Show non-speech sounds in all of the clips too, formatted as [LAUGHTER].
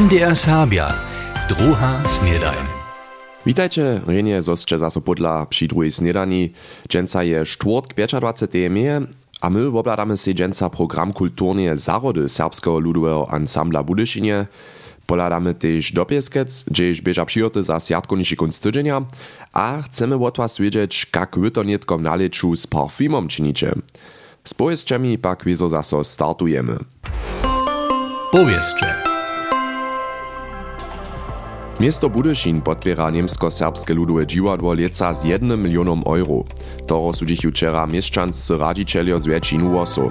MDR Sabia, druha snedajn. Witajcie, renie zosće zaso podla przy drugiej snedani. Dženca je štvrtk 25. meje, a my obladamy si dženca program kulturnie zarody serbskiego ludowego ansambla Budyšinie. Poladamy też dopieskec, gdzieś bieża przyjoty za sjatkovniši kunst tydzienia, a chcemy od was wiedzieć, jak wy to nietko na leczu z parfumom czynicie. Z powieściami pak wiezo zaso startujemy. Powieście. Miasto Budyšin podpiera niemsko-serbskie ludowe dziwadło lieca z 1 milionom euro. To rozsudzichu wczera mieszczanscy radzicielio z Wiecinu Wosu.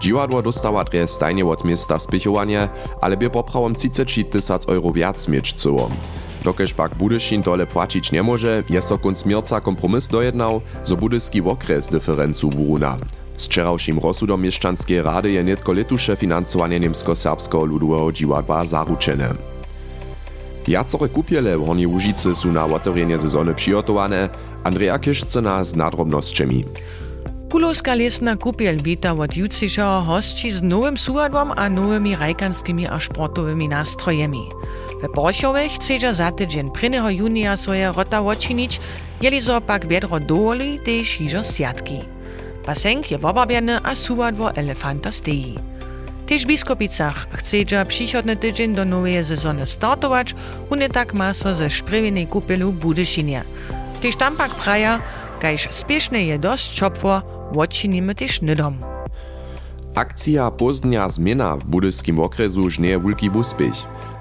Dziwadło dostała dres stajnie od miasta spichowanie, ale by poprawom 30 tysac euro wiac mieć cyło. Dokež pak Budyšin tole płacić nie może, jest so kunc mierca kompromis dojednał, zo budyski okres diferencu wuruna. Z wczorajszym rozsudom mieszczanskiej rady je nietko letusze finansowanie niemsko-serbskiego ludowego dziwadła zaruczene. Jacore kupiele w Hornej Łužicy są na otworzenie sezony przygotowane. Andrea Kiszczyna z nadrobnosćami. Kulowska lesna kupiel wita od jutrzejszego hosci z nowym suadłom a nowymi rajkanskimi a sportowymi nastrojemi. We Borchowie chcedza za tydzień 1. junia swoje rota odczynić, jeli so pak wiedro dowoli, też hižo siatki. Basenk je wobabiany a suadło elefanta steji. Tež w Biskopicach chcedza przychodny tydzień do nowej sezony startować, unie tak ma so ze szprywinej kupielu Budyšinie. Tež tam pak praja, kajż spieszne je dość czopwo, odčinimy też nydom. Akcja Pozdnia Zmiena w budyskim okresu już nie wielki uspech.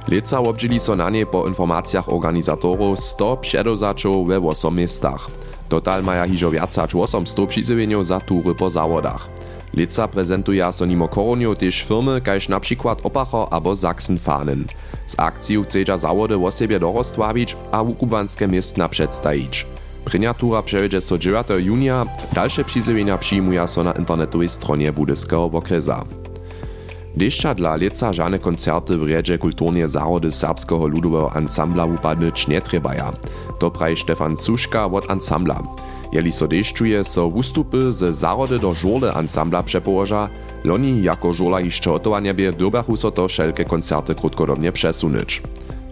Leca obdzieli so na po informacjach organizatorów 100 przedozaczów we 8 miastach. Total maja hižo viacać 800 przyzywieniów za tury po zawodach. Leca prezentuje so nimo koronio też firmy, kaž na przykład Opacher abo Sachsenfahnen. Z akcją chcedza zawody o siebie dorostwawić a wukubanskie miestna przedstawić. Prynja tura przejedzie so 9 junia, dalsze przyzywienia przyjmuje so na internetowej stronie budyskiego okresa. Deszcza dla leca żadne koncerty w riedzie kulturnie zarody serbskiego ludowego ansambla upadnyć nie trebaja. To praje Stefan Cuszka od ansambla. Jeli so deszczuje, so wystupy ze zarody do żurle ansambla przepołoża, loni jako żurla jeszcze otowania bie dobachu so to wszelkie koncerty krótkodobnie przesunąć.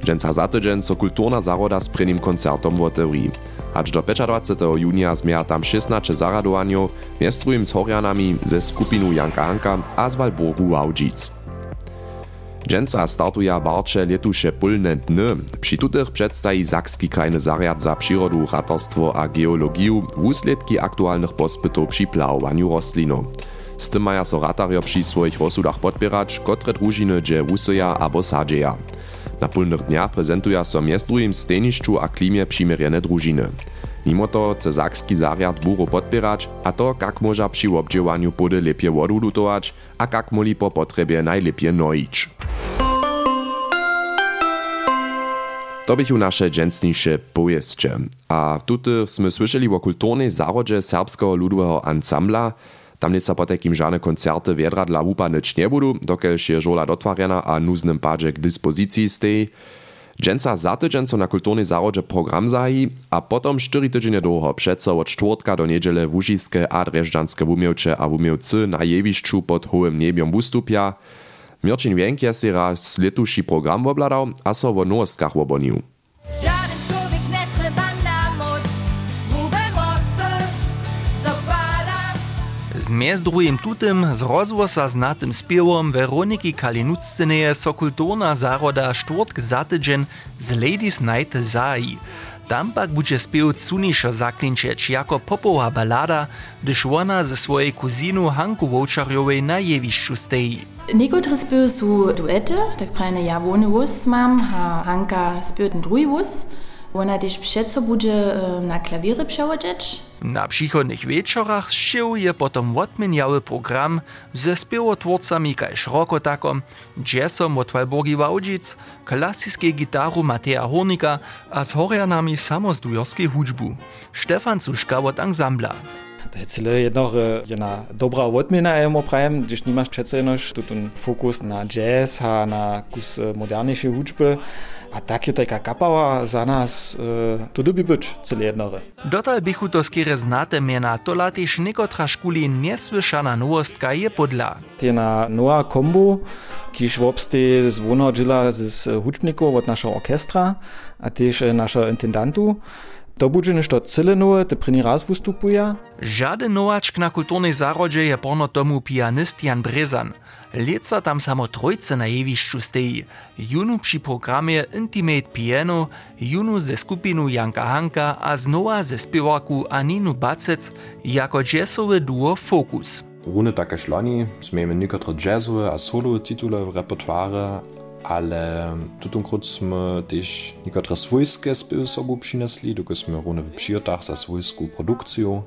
Dżęca za tydzień so kulturna zaroda z prynnym koncertom w otewri. Aż do 25. junia zmieja tam 16 zaradowaniów, miastrujem z Horianami ze skupinu Janka Hanka a z Walburgu Wałdzic. Dżęca startuje warcze letuše pólne dny. Przy tutych przedstawi Zakski krajny zariad za przyrodu, ratarstwo a geologię wusledki aktualnych pospytów przy plałowaniu roślinu. Z tym maja so ratario przy swoich rozsudach podpierać, kotre drużyny dże wusyja abo sadzieja. Na pólnych dniach prezentuje so miest drugim stejnišću a klimie přimirjene družiny. Mimo to chce Zakski zariad buru podpierać, a to kak może przy obdziewaniu pody lepie wodu lutować, a kak moli po potrebie najlepie nojić. To bychu nasze dżęsniejsze powieście. A tutaj sme słyszeli o kulturnej zarodzie serbskiego ludowego ansambla, nieca po takim żadne koncerty wiedra dla łupa nic nie budu, dokelž je żola dotwarjana a nuznym padzie k dyspozycji stej. Dżęca za tydzień so na kulturnej zarodzie program zahi, a potom 4 tydzienie długo, przeco od czwartka do niedziele a dreżdżanskie a na jewiszczu pod hołym niebiom wystupia. Mirčin Vienk je si raz letuši program obladal, a so v noskah obonil. Zmes drugim tutem z rozvosa znatym spievom Weroniki Kalinutsceneje so kulturna zaroda štvrtk zatečen z Ladies Night Zai. Tam pak bude spev Cuniša Zaklinčeč jako popová balada, když ona ze svojej kuzinu Hanku Voučarjovej na jevišču stejí. Nekotre spev sú duete, tak prajne ja vône vôz mám a Hanka spev ten druhý vôz. Ona tiež všetko bude e, na klavíre převodžeč, Na przychodnych wieczorach zszył je potom odmieniały program ze spiewotwórcami kaž Rokotakom, jazzom od Walburgi Wałdzic, gitaru Mateja Hornika a z Horianami samozdujorskiej hudźbu. Stefan Cuszka od ansambla. Cele jednoch jedna dobra odmiena emo prajem, gdyż nie masz przece jednoż tutun fokus na jazz, a na kus moderniejszej hudźby. A tak je taka kapała za nas, e, to dobi być cele jednore. Dotal bychu to znate miena, to latiš niekotra škuli nesłyszana nowostka je podla. Tjena nowa kombo, kiż wobstej z wono dżila z huczbników od naszego orkestra, a też naszego intendantu. To bude nešto cyle nowe, te první raz vystupuje. Žaden novačk na kulturnej zarodže je porno tomu pianist Jan Brezan. Leca tam samo trojce na jevišću steji. Junu przy programie Intimate Piano, junu ze skupinu Janka Hanka a znova ze spiewaku Aninu Bacec jako jazzowy duo Focus. Rune takie šlani smijemy niektóre jazzowe a solo titule w repertoire, ale tutunkrot sme też niektóre swojskie spiewy sobą przynesli, tylko sme rune w przyjotach za swojską produkcję.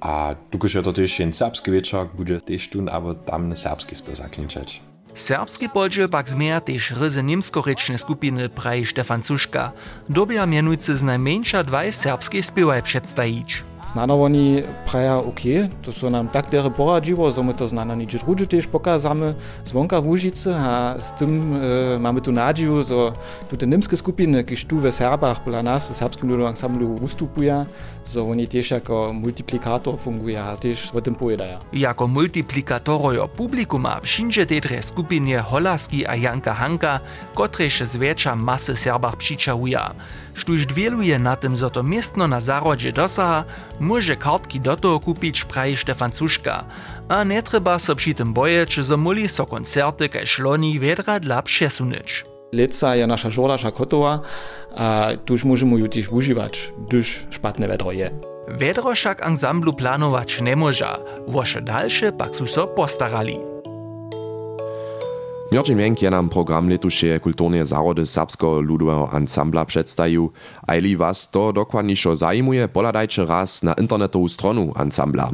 A tukož je to też jen serbski wieczorek, bude też tun, aber tam serbski spiew zaklinčeć. Serbski polže pak zmieja tež ryzy nimskorečne skupiny praji Stefan Cuška. Dobia mianujcy z najmniejsza dwaj serbskiej spiewaj przedstawić. Znano oni praja OK, to są nam tak dere poradziło, że my to znano nicze drugie też pokazamy zwonka w Łużycy, a z tym e, mamy tu nadzieję, że tu te niemskie skupiny, kiż tu w Serbach, dla nas w serbskim ludowym ansamblu występują, że oni też jako multiplikator fungują, a też o tym pojedają. Jako multiplikatorojo publikuma wszędzie te skupinie Holaski a Janka Hanka, kotrež zwiecza masy Serbach przyczałuja. štuž dvieluje na tym zoto miestno na zarodzie dosaha, może kartki do toho kupić praje Štefancuška. A nie trzeba so przy tym boje, czy zamuli so koncerty kaj šloni vedra dla přesunić. Leca je naša žordaša kotova a tuž môžeme ju tiež užívať, tuž špatné vedro je. Vedro však ansamblu plánovať nemôža, voše ďalšie pak sú so postarali. Mjordzin Menk je nam program letuše kulturne zarody serbskiego ludowego ansambla przedstawił, a jeli was to dokładniejszo zajmuje, poladajcie raz na internetową stronu ansambla.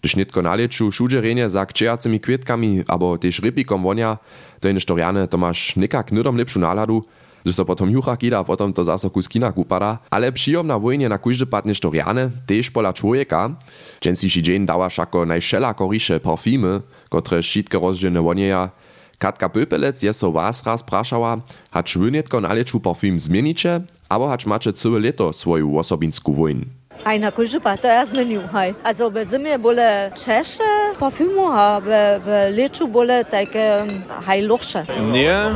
Gdyż nitko na leczu šudžerenje za kčejacymi kvietkami, abo też rypikom wonia, to je nešto rjane, to masz nikak nydom lepšu náladu, gdyż so potom jucha kida, potom to zase kus kina kupada, ale přijom na wojnie na kujdy pad nešto rjane, tež pola człowieka, dżen si dzień dała šako najšela koriše parfimy, kotre šitke rozdzielne wonieja, Katka Pöpelec je so was raz prašała, hacz wy netko na leczu parfüm zmienicie, abo hacz macie całe leto swoją osobinsku wojn. Aj na kožipa, to ja zmenil, haj. V zimi bole češe parfumu, a v, v leču bole také haj loše. Nie,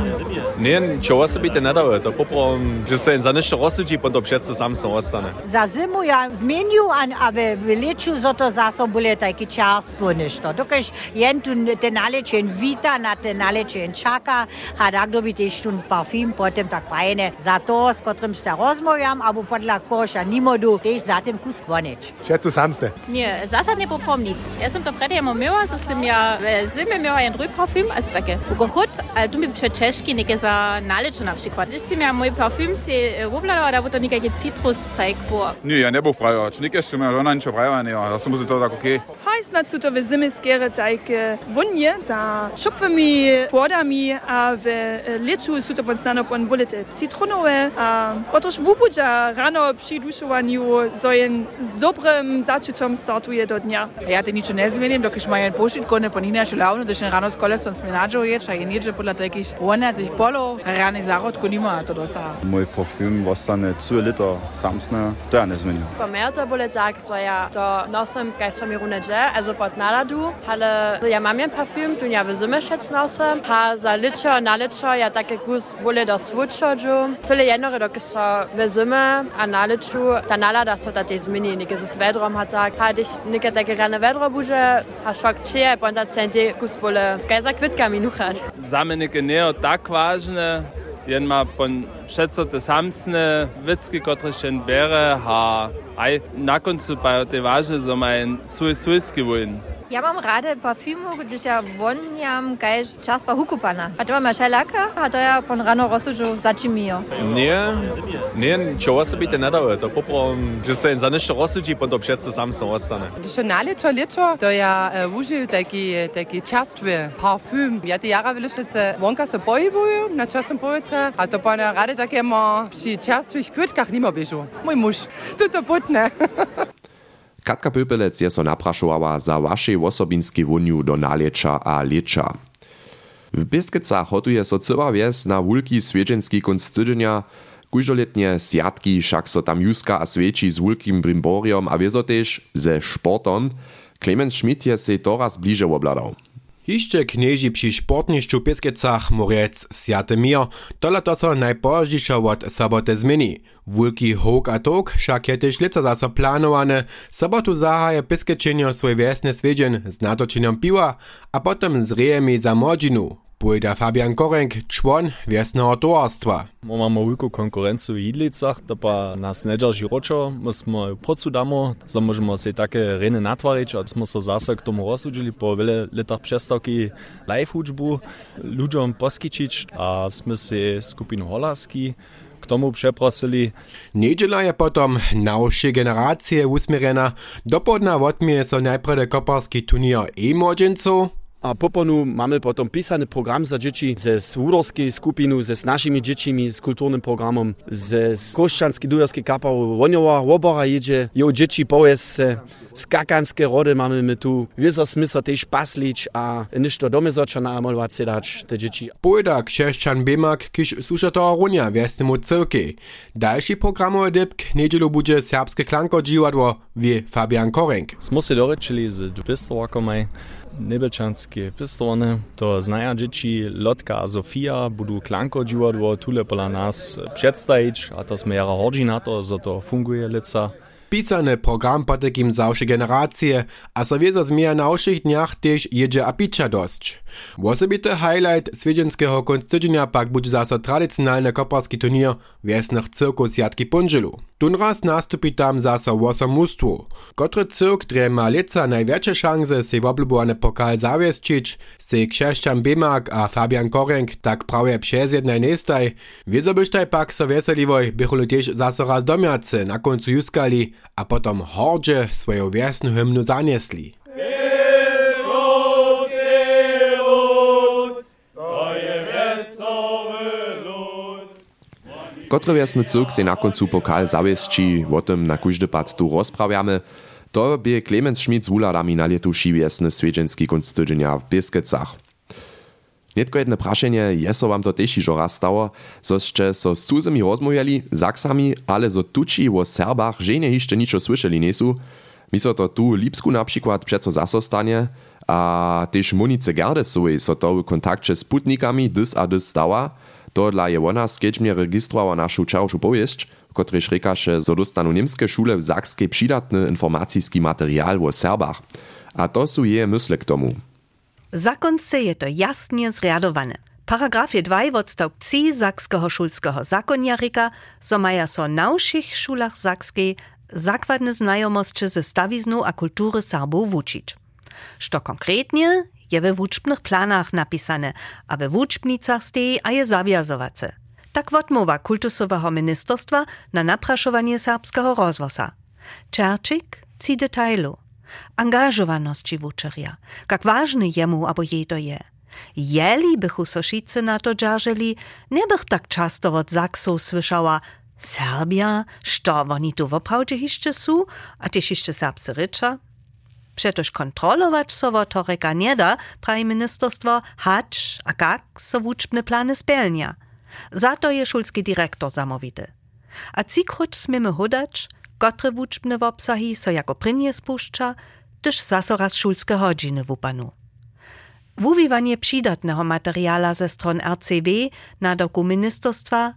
nie, čo osobite nedaje. To poprom, že se jen za nešto rozsudí, potom všetce sam se ostane. Za zimu ja zmenil, a, a v, v leču za to zase bole také čerstvo nešto. Dokaž jen tu ten nalečen vita, na ten nalečen čaka, a tak dobi tež tu parfum, potom tak prajene. Za to, s kotrym se rozmówiam, abo podľa koša nimodu, tež za tym kus kvonič. Všetko samste. Nie, zasadnie poprom nic. Ja som to predtým myła, że som ja w zimie miała jeden drugi parfum, also takie ugohut, ale tu mi przy czeszki nieke za naleču na przykład. Když som ja mój parfum si rubladala, da bo to nekaký citrus cajk bo. Nie, ja ne buch prajovač. Nikaj što me žena ničo prajovanje, da sam to tak okej. Haj snad su to v zimi skere tajke vunje za šupvami, płodami, a w leču su to podstano pon bulete citronové, a kotož vubudža rano przy dušovanju, so jen z dobrym začučom startuje do dnia. Ja te ničo ne zmenim, dokiš ma jen pošitko ne ponina šulavno, da še rano s kolesom smenađo ječ, a jen ječe podla takih vonatih polov, a rani zarodko nima to dosa. Mój parfum ostane 2 liter samsne, to ja ne zmenim. Po mene to bolo tak, so ja to nosim, kaj som mi runeže, also pod naladu, ale ja mam jen parfum, tu ja v zime šec nosim, a za ličo, na ličo, ja také kus bole do svučođu, celé jednore, dokiš so v zime, a na liču, ta nalada so ta te zmini, nekaj z vedrom hat sagt, ha dich nekaj také rane vedro buže, ha šok čije, ponda centi kus bole, kaj za kvitka mi nuchat. Za mnie neke nie tak ważne, jen ma pon všetko te samsne witzki, które się bere, ha aj na koncu pa te ważne, że ma en svoj svojski wojn. Ja mam rade parfumu, gdyż ja woniam kajż czaswa hukupana. A to mam szelaka, a to ja pon rano rozsudžu začimijo. Nie, nie, čo osobite nedaje. To poprom, že se za nešto rozsudí, potom všetce sam se ostane. Když na lečo lečo, to ja uh, užiju taki, taki častve parfum. Ja te jara velišice vonka se pohybuju, na časem pojetra, a to pa na rade také ma při častvých kvitkách nima bežu. Mój muž, to to putne. [LAUGHS] Katka Pöpelec je so naprašovala za vašej osobinski wunju do naleča a leča. W Biskicach hotuje so cyła wies na wulki swiedźenski kunst tydźenia, Kuždoletnie sjatki však so tam juska a sveči z wulkim brimboriom a wiezo tež ze sportom. Clemens Schmidt je se to raz bliže obladał. Hišće knieži przy sportnišću Piskecach Morec Sjate Mir, tola to so najpożdżisza od soboty zmieni. Wulki hok a tok, však je tež lica zase planowane, sobotu zahaje Piskečenio svoj swiedzien z natočeniem piwa, a potem z rejemi za. Pojda Fabian Korenk, człon wiesnego towarstwa. Mamy wielką konkurencję w Idlicach, to pa nas nie dzierży roczo, myśmy pracu damo, so możemy sobie takie reny natwarić, a jsme se zase k tomu rozsudili po wiele latach przestawki live hudżbu ludziom poskičić, a jsme si skupinu Holaski k tomu przeprosili. Niedziela je potom nowsze generacje usmierena. Dopodna odmie so najprede koparski turnier e-młodzieńców, a poponu mamy potom pisany program za dzieci ze Łudorskiej skupinu, ze z naszymi dziećmi, z kulturnym programem, ze z Koszczanskiej Dujarskiej kapał Woniowa, Łobora jedzie, jo dzieci powiedz skakanskie rody mamy my tu. Wieso smysł też paslić, a niż to domy malować dać te dzieci. Pojda krzeszczan Bemak, kiż susza to runia wiesnemu cyrki. Dalszy programowy dypk niedzielu będzie serbskie klanko dziwadło wie Fabian Korenk. Smo se dorečili z dopistovakomaj, Nebelčanske pistovne, to znaja dzieci Lotka Sofia budu klanko dziwadło tule pola nas przedstawić, a to sme jara hodzi na to, że to funguje lica. Pisany program po takim zawsze generacje, a so wieso zmienia na oszych dniach też jedzie a picza dość. Osobity highlight swiedzienskiego konstytucja pak będzie zase tradycjonalny koparski turnier wiesnych cyrkus Jatki Pundzilu. Tunraz nastupi tam zase osam mustwo. Kotry cyrk dre ma leca największe szanse se woblubowany pokal zawieszczyć, se krzeszczan Bemak a Fabian Korenk tak prawie przez jednej nestaj. Wieso bysztaj pak so weseliwoj, bycholu też zase raz domiacy na końcu juskali, a potom hordzie swoją wiesną hymnu zaniesli. Kotry wiesny cyrk se na koncu pokal zawiesci, o tym na każdy pad tu rozprawiamy. To by Clemens Schmidt z wuladami na letu wiesny swiedźenski kunst tydzienia w Bieskecach. Netko jedne praszenie, je so to też iżo raz stało, zoście so z cudzymi rozmawiali, zaksami, ale zo tuci o Serbach żenie jeszcze niczo słyszeli niesu. Mi so to tu Lipsku na przykład przeco zaso stanie, a też Monice Gerdesowej so to w kontakcie z putnikami dys a dys stała, to dla je ona skedźmie registrowała naszą czałszu powieść, w której rekaše, zo dostanu niemskie szule w Zakskiej przydatny informacyjski materiał o Serbach. A to są je mysle k tomu. Zakonce je to jasnie zriadowane. Paragrafie 2 odstaw 3 Sakskiego szulskiego zakonjarika so maja so na všich szulach Sakskiej zakładne znajomości ze stawiznu a kultury Serbów wuczyć. Što konkretnie je we wuczbnych planach napisane, a we wuczbnicach stej a je zawiazowace. Tak odmowa kultusowego ministerstwa na napraszowanie serbskiego rozwosa. Czerczyk ci detailu. Angażowaności wuczerja, jak ważny jemu abo jej to je. Jeli bychu soszicy na to dzierżeli, nie bych tak często od Zaksów słyszała Serbia, što oni tu woprawdzie jeszcze a też jeszcze serbscy rycza? Przetoż kontrolować so to reka nie da, prawie ministerstwo, hacz, a jak so wuczbne plany spełnia. Za to je szulski dyrektor zamówity. A cikroć smiemy hodać, kotre wuczbne wobsahi so jako prynie spuszcza, też zaso raz szulskie godziny w upanu. Wuwiwanie przydatnego materiala ze stron RCB na doku ministerstwa,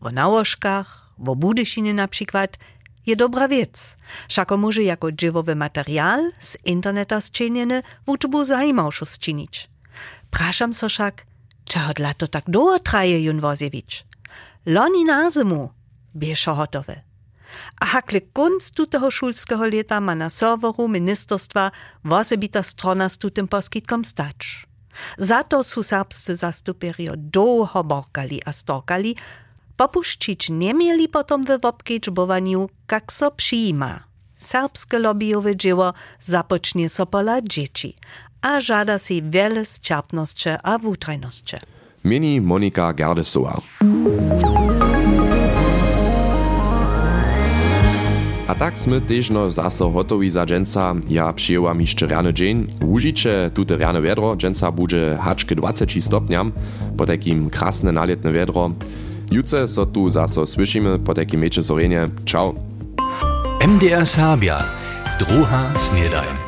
o nałożkach, o Budyszynie na przykład, je dobra wiec. Szako może jako dziewowy materiał z interneta zczyniony wuczbu zajmałszu zczynić. Praszam so szak, czego dla to tak długo traje Jun Woziewicz? Loni na zimu, bieszo. A hakle konc tutego szulskiego leta ma na serweru ministerstwa wosebita strona z tutym poskitkom stać. Za to su serbscy zastuperio długo borkali a storkali, popuszczyć nie mieli potom we wobkedźbowaniu, jak so przyjma. Serbskie lobbyowe dzieło zapocznie so pola dzieci, a żada si wiele zczerpności a wutrajności. Mini Monika Gerdesowa. Tak sme težno zase hotowi za dženca. Ja przyjęłam jeszcze rany dzień. Użycie tute rane wiadro dženca bude haczke 20 stopniam, po takim krasne nalietne wiadro. Jutce so tu zase słyszymy po takim mecze sorenie. Ciao. MDR Serbia. Druha snedajn.